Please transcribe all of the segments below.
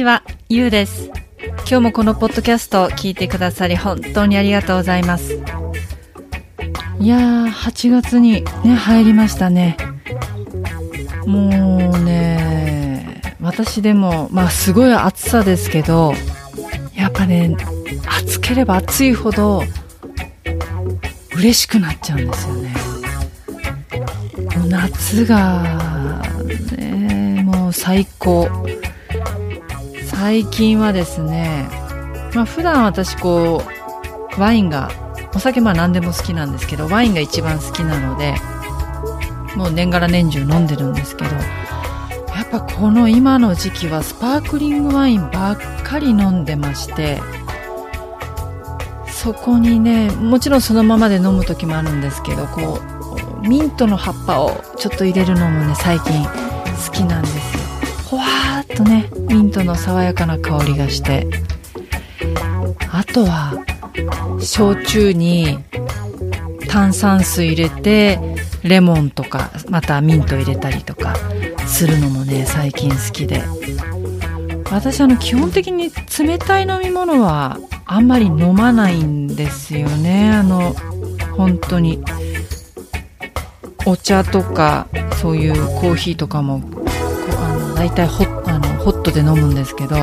ちは、ゆうです。今日もこのポッドキャストを聞いてくださり本当にありがとうございます。いやー、8月にね、入りましたね。もうね、私でも、まあすごい暑さですけど、やっぱね、暑ければ暑いほど嬉しくなっちゃうんですよね。もう夏が、ね、もう最高。最近はですね、まあ普段私こう、ワインが、お酒まあ何でも好きなんですけど、ワインが一番好きなので、もう年がら年中飲んでるんですけど、やっぱこの今の時期はスパークリングワインばっかり飲んでまして、そこにね、もちろんそのままで飲む時もあるんですけど、こう、ミントの葉っぱをちょっと入れるのもね、最近好きなんですよ。ほわーっとねミントの爽やかな香りがしてあとは焼酎に炭酸水入れてレモンとかまたミント入れたりとかするのもね最近好きで。私あの基本的に冷たい飲み物はあんまり飲まないんですよね。あの本当に。お茶とかそういうコーヒーとかもあの大体ホあのホットで飲むんですけど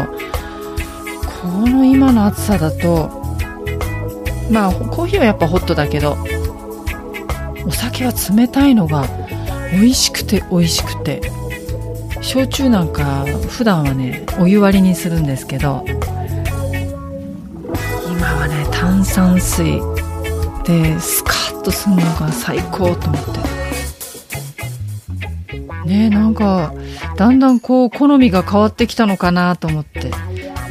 この今の暑さだとまあコーヒーはやっぱホットだけどお酒は冷たいのが美味しくて美味しくて焼酎なんか普段はねお湯割りにするんですけど今はね炭酸水でスカッとするのが最高と思って。ねなんかだんだんこう好みが変わってきたのかなと思って。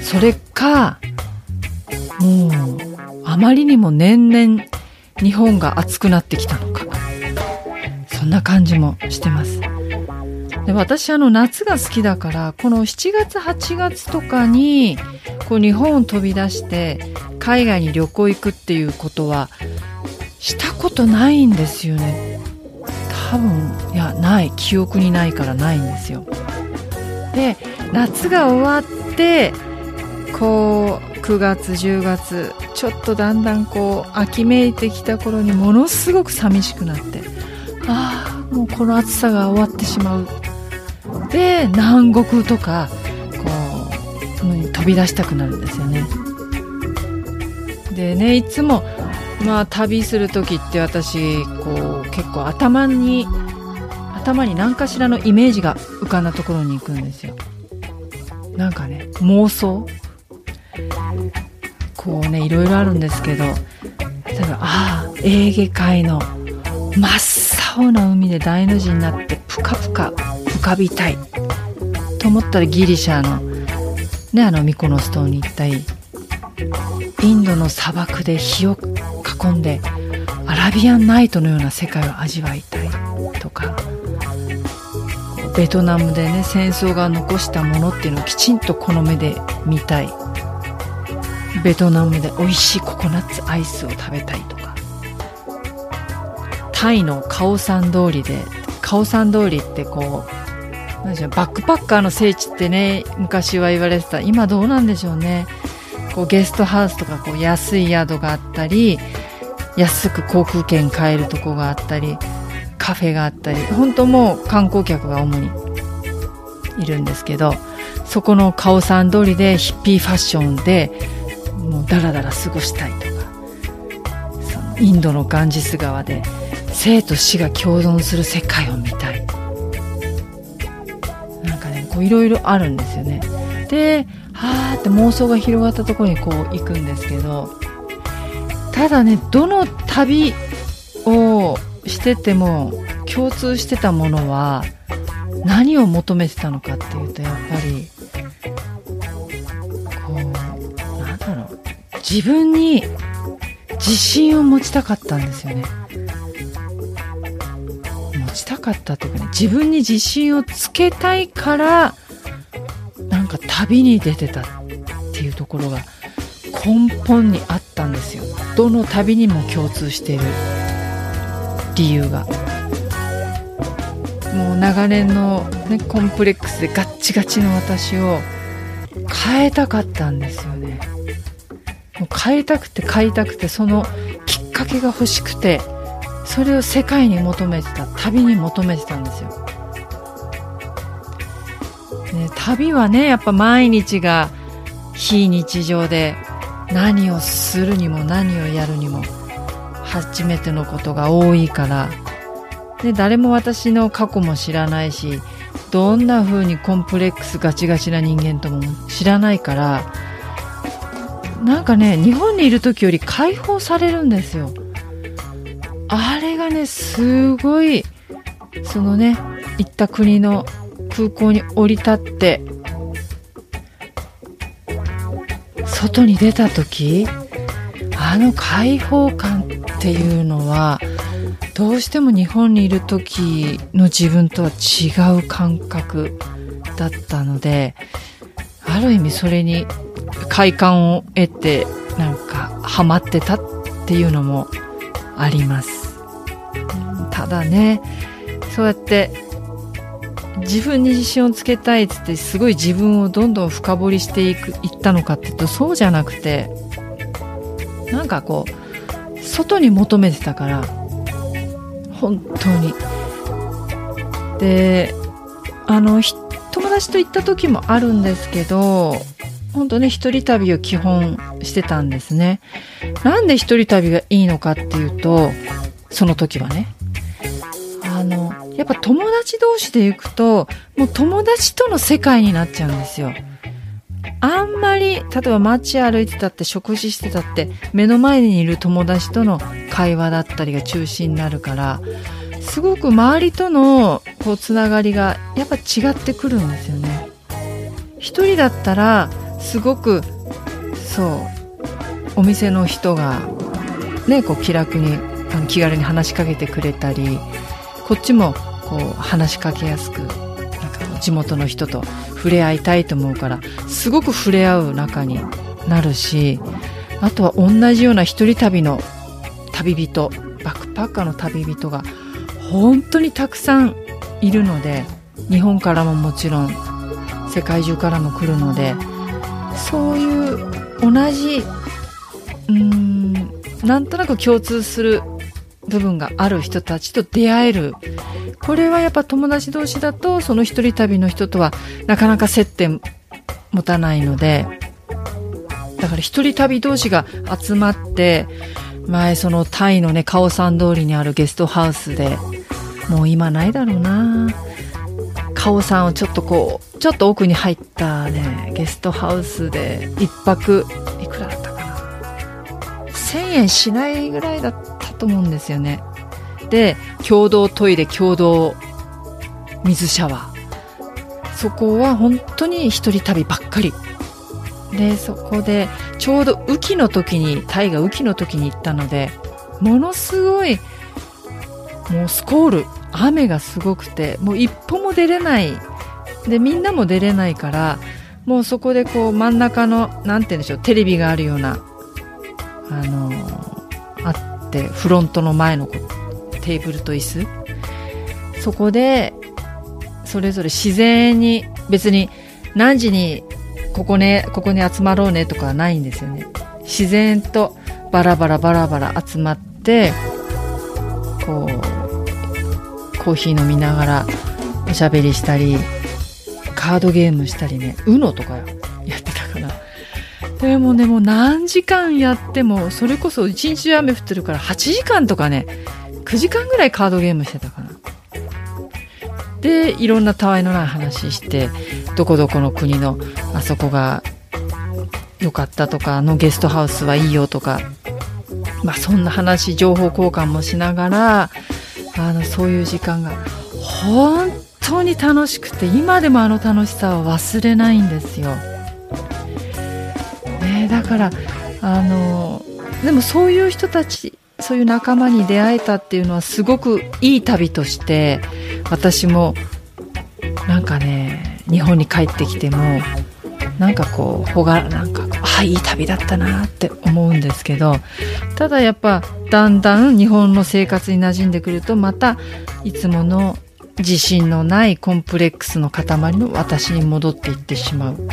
それかもうあまりにも年々日本が暑くなってきたのか。そんな感じもしてます。で私あの夏が好きだからこの7月8月とかにこう日本を飛び出して海外に旅行行くっていうことはしたことないんですよね。多分いやない。記憶にないからないんですよ。で夏が終わってこう9月10月ちょっとだんだんこう秋めいてきた頃にものすごく寂しくなってああもうこの暑さが終わってしまう。で南国とかこう飛び出したくなるんですよね。でねいつもまあ旅する時って私こう結構頭に頭に何かしらのイメージが浮かんだところに行くんですよ。なんかね妄想。こうねいろいろあるんですけど例えばああエーゲ海の真っ青な海で大の字になってプカプカ浮かびたいと思ったらギリシャのねあのミコノス島に行ったり。インドの砂漠で火を囲んでアラビアンナイトのような世界を味わいたいとか。ベトナムでね戦争が残したものっていうのをきちんとこの目で見たい。ベトナムで美味しいココナッツアイスを食べたいとか。タイのカオサン通りでカオサン通りってこう何でしょうバックパッカーの聖地ってね昔は言われてた。今どうなんでしょうね。こうゲストハウスとかこう安い宿があったり安く航空券買えるとこがあったりカフェがあったり本当もう観光客が主にいるんですけどそこのカオサン通りでヒッピーファッションでもうダラダラ過ごしたいとかそのインドのガンジス川で生と死が共存する世界を見たい。なんかねこういろいろあるんですよね。ではーって妄想が広がったところにこう行くんですけどただねどの旅をしてても共通してたものは何を求めてたのかっていうとやっぱりこうなんだろう。自分に自信を持ちたかったんですよね。持ちたかったっていうかね自分に自信をつけたいから旅に出てたっていうところが根本にあったんですよ。どの旅にも共通している理由が。もう長年の、ね、コンプレックスでガッチガチの私を変えたかったんですよね。もう変えたくて変えたくてそのきっかけが欲しくてそれを世界に求めてた旅に求めてたんですよ、ね、旅はねやっぱ毎日が非日常で何をするにも何をやるにも初めてのことが多いから。で誰も私の過去も知らないしどんな風にコンプレックスガチガチな人間とも知らないからなんかね日本にいる時より解放されるんですよ。あれがねすごいそのね行った国の空港に降り立って外に出た時あの開放感っていうのはどうしても日本にいる時の自分とは違う感覚だったのである意味それに快感を得てなんかハマってたっていうのもあります。ただねそうやって自分に自信をつけたいっつってすごい自分をどんどん深掘りしていくいったのかっていうとそうじゃなくてなんかこう外に求めてたから本当に。であの友達と行った時もあるんですけど本当ね一人旅を基本してたんですね。なんで一人旅がいいのかっていうとその時はね。やっぱ友達同士で行くともう友達との世界になっちゃうんですよあんまり、例えば街歩いてたって食事してたって目の前にいる友達との会話だったりが中心になるから、すごく周りとのこうつながりがやっぱ違ってくるんですよね。一人だったらすごくそうお店の人がねこう気楽に気軽に話しかけてくれたりこっちもこう話しかけやすくなんか地元の人と触れ合いたいと思うからすごく触れ合う仲になるしあとは同じような一人旅の旅人バックパッカーの旅人が本当にたくさんいるので日本からももちろん世界中からも来るのでそういう同じうーんなんとなく共通する部分がある人たちと出会える。これはやっぱ友達同士だとその一人旅の人とはなかなか接点持たないのでだから一人旅同士が集まって前そのタイのねカオさん通りにあるゲストハウスでもう今ないだろうな。カオさんをちょっとこうちょっと奥に入ったねゲストハウスで一泊いくらだったかな。1000円しないぐらいだった。と思うんですよね。で共同トイレ共同水シャワー。そこは本当に一人旅ばっかり。でそこでちょうど雨季の時にタイが雨季の時に行ったのでものすごいもうスコール雨がすごくてもう一歩も出れない。でみんなも出れないからもうそこでこう真ん中のなんて言うんでしょうテレビがあるようなあのあってフロントの前のテーブルと椅子。そこでそれぞれ自然に別に何時にここねここに集まろうねとかはないんですよね。自然とバラバラバラバラ集まってこうコーヒー飲みながらおしゃべりしたりカードゲームしたりね。UNO とかやでもねもう何時間やってもそれこそ一日雨降ってるから8時間とかね9時間ぐらいカードゲームしてたかな。で、いろんなたわいのない話して、どこどこの国のあそこが良かったとか、あのゲストハウスはいいよとか、まあそんな話情報交換もしながらあのそういう時間が本当に楽しくて今でもあの楽しさは忘れないんですよ。からあのでもそういう人たちそういう仲間に出会えたっていうのはすごくいい旅として私もなんかね日本に帰ってきてもなんかこうほがなんかあいい旅だったなって思うんですけどただやっぱだんだん日本の生活に馴染んでくるとまたいつもの自信のないコンプレックスの塊の私に戻っていってしまう。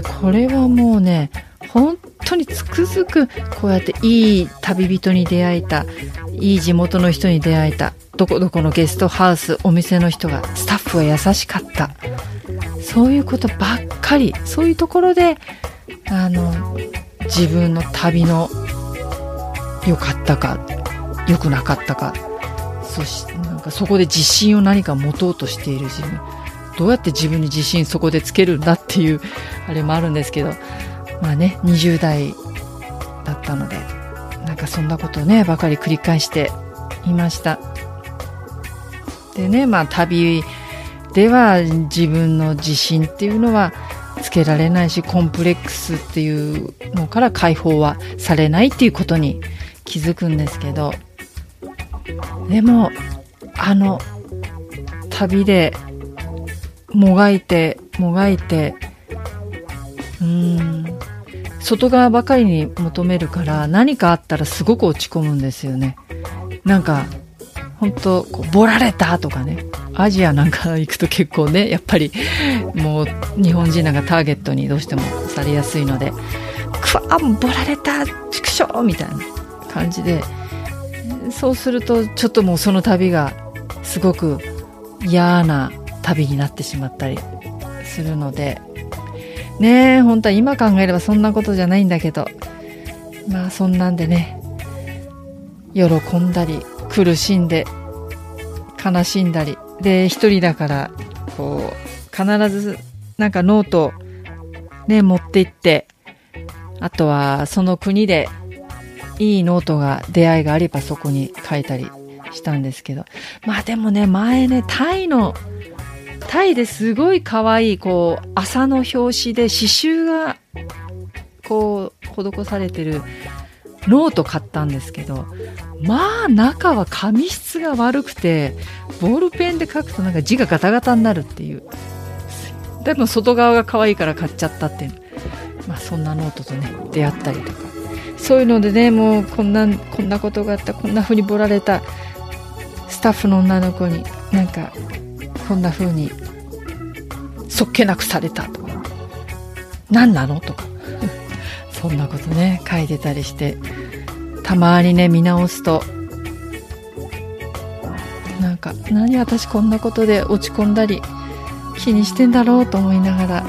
これはもうね本当につくづくこうやっていい旅人に出会えたいい地元の人に出会えたどこどこのゲストハウスお店の人がスタッフが優しかった。そういうことばっかりそういうところであの自分の旅の良かったか良くなかったかそしてなんかそこで自信を何か持とうとしている自分。どうやって自分に自信そこでつけるんだっていうあれもあるんですけどまあね20代だったのでなんかそんなことねばかり繰り返していました。でねまあ旅では自分の自信っていうのはつけられないしコンプレックスっていうのから解放はされないっていうことに気づくんですけどでもあの旅でもがいてもがいてうん。外側ばかりに求めるから何かあったらすごく落ち込むんですよね。なんか本当こうボラれたとかね。アジアなんか行くと結構ねやっぱりもう日本人なんかターゲットにどうしてもされやすいので。くわボラれた畜生みたいな感じで。そうするとちょっともうその旅がすごく嫌な旅になってしまったりするので。ねえ本当は今考えればそんなことじゃないんだけど。まあそんなんでね喜んだり苦しんで悲しんだり。で一人だからこう必ずなんかノートね持って行ってあとはその国でいいノートが出会いがあればそこに書いたりしたんですけど。まあでもね前ねタイのタイですごい可愛いこう麻の表紙で刺繍がこう施されてるノート買ったんですけどまあ中は紙質が悪くてボールペンで書くとなんか字がガタガタになるっていう。でも外側が可愛いから買っちゃったっていう。まあそんなノートとね出会ったりとか。そういうのでねもうこんなこんなことがあったこんな風にボられたスタッフの女の子になんかこんな風にそっけなくされたとか。何なのとか。そんなことね書いてたりして。たまにね見直すと。なんか何私こんなことで落ち込んだり気にしてんだろうと思いながら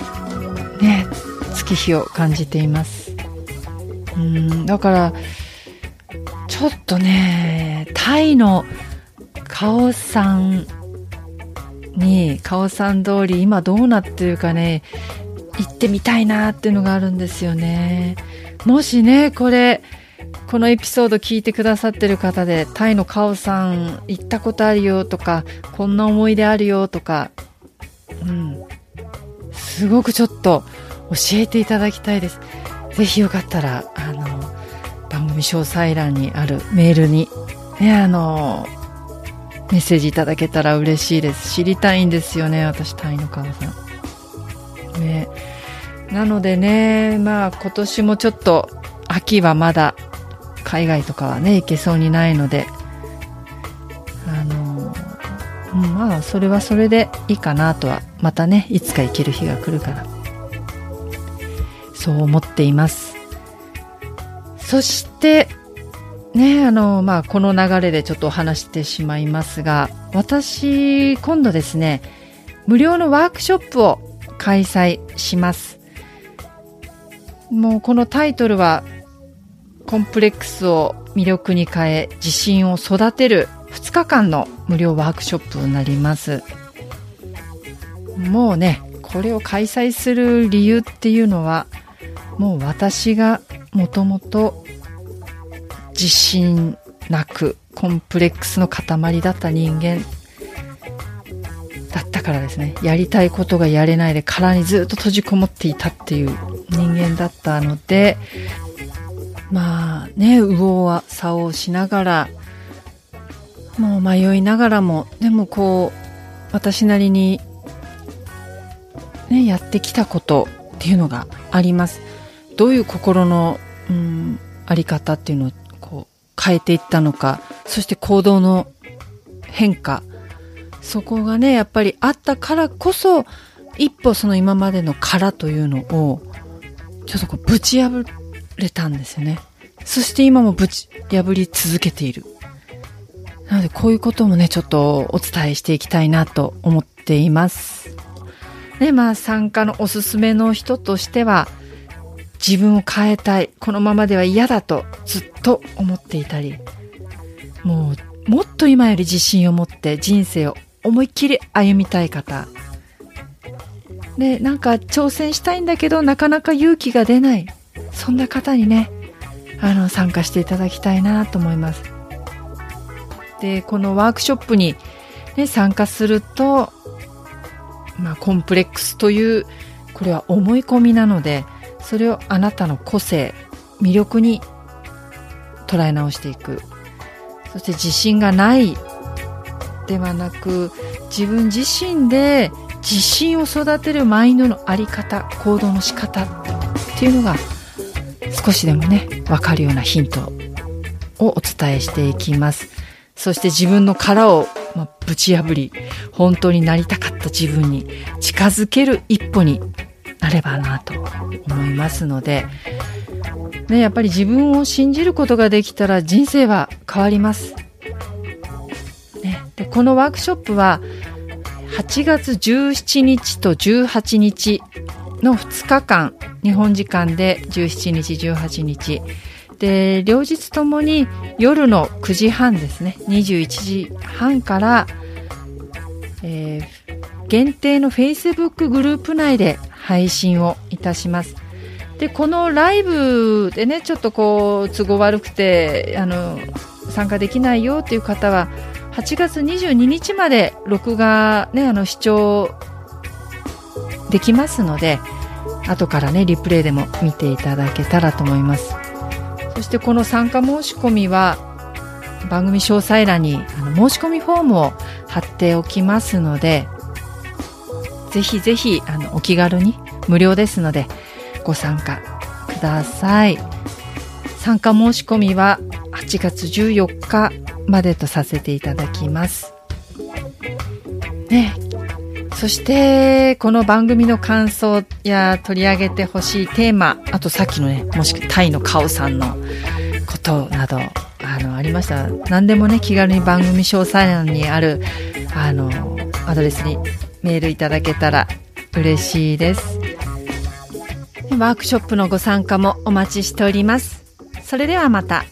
ね月日を感じています。うんだからちょっとねタイのカオさんにカオさん通り今どうなってるかね行ってみたいなっていうのがあるんですよね。もしねこれこのエピソード聞いてくださってる方でタイのカオさん行ったことあるよとかこんな思い出あるよとかうん。すごくちょっと教えていただきたいです。ぜひよかったらあの番組詳細欄にあるメールにねあのメッセージいただけたら嬉しいです。知りたいんですよね私タイのカオさん。ね。なのでねまあ今年もちょっと秋はまだ海外とかはね行けそうにないのであの、うん、まあそれはそれでいいかなとはまたねいつか行ける日が来るから。そう思っています。そしてねあのまあこの流れでちょっと話してしまいますが私今度ですね無料のワークショップを開催します。もうこのタイトルはコンプレックスを魅力に変え自信を育てる2日間の無料ワークショップになります。もうねこれを開催する理由っていうのはもう私がもともと自信なく、コンプレックスの塊だった人間だったからですね。やりたいことがやれないで殻にずっと閉じこもっていたっていう人間だったので、まあね、右往左往しながら、もう迷いながらも、でもこう、私なりに、ね、やってきたことっていうのがあります。どういう心の、うん、あり方っていうのを変えていったのか、そして行動の変化、そこがね、やっぱりあったからこそ、一歩その今までの殻というのを、ちょっとこうぶち破れたんですよね。そして今もぶち破り続けている。なのでこういうこともね、ちょっとお伝えしていきたいなと思っています。で、まあ参加のおすすめの人としては、自分を変えたい、このままでは嫌だとずっと思っていたり、もうもっと今より自信を持って人生を思いっきり歩みたい方。で、なんか挑戦したいんだけどなかなか勇気が出ない。そんな方にね、あの、参加していただきたいなと思います。でこのワークショップに、ね、参加すると、まあ、コンプレックスというこれは思い込みなのでそれをあなたの個性魅力に捉え直していく。そして自信がないではなく自分自身で自信を育てるマインドの在り方行動の仕方っていうのが少しでもね分かるようなヒントをお伝えしていきます。そして自分の殻を、ま、ぶち破り、本当になりたかった自分に近づける一歩になればなと思いますので、ね、やっぱり自分を信じることができたら人生は変わります。ね、でこのワークショップは8月17日と18日の2日間、日本時間で17日、18日、で、両日ともに夜の9時半ですね、21時半から、えー、限定の Facebook グループ内で配信をいたします。で、このライブでね、ちょっとこう、都合悪くて、あの、参加できないよっていう方は、8月22日まで録画ね、あの、視聴できますので、後からね、リプレイでも見ていただけたらと思います。そしてこの参加申し込みは番組詳細欄にあの申し込みフォームを貼っておきますのでぜひぜひあのお気軽に無料ですのでご参加ください。参加申し込みは8月14日までとさせていただきます。ね。そして、この番組の感想や取り上げてほしいテーマ、あとさっきのね、もしくはタイのカオさんのことなど、あの、ありましたら、何でもね、気軽に番組詳細欄にある、あの、アドレスにメールいただけたら嬉しいです。ワークショップのご参加もお待ちしております。それではまた。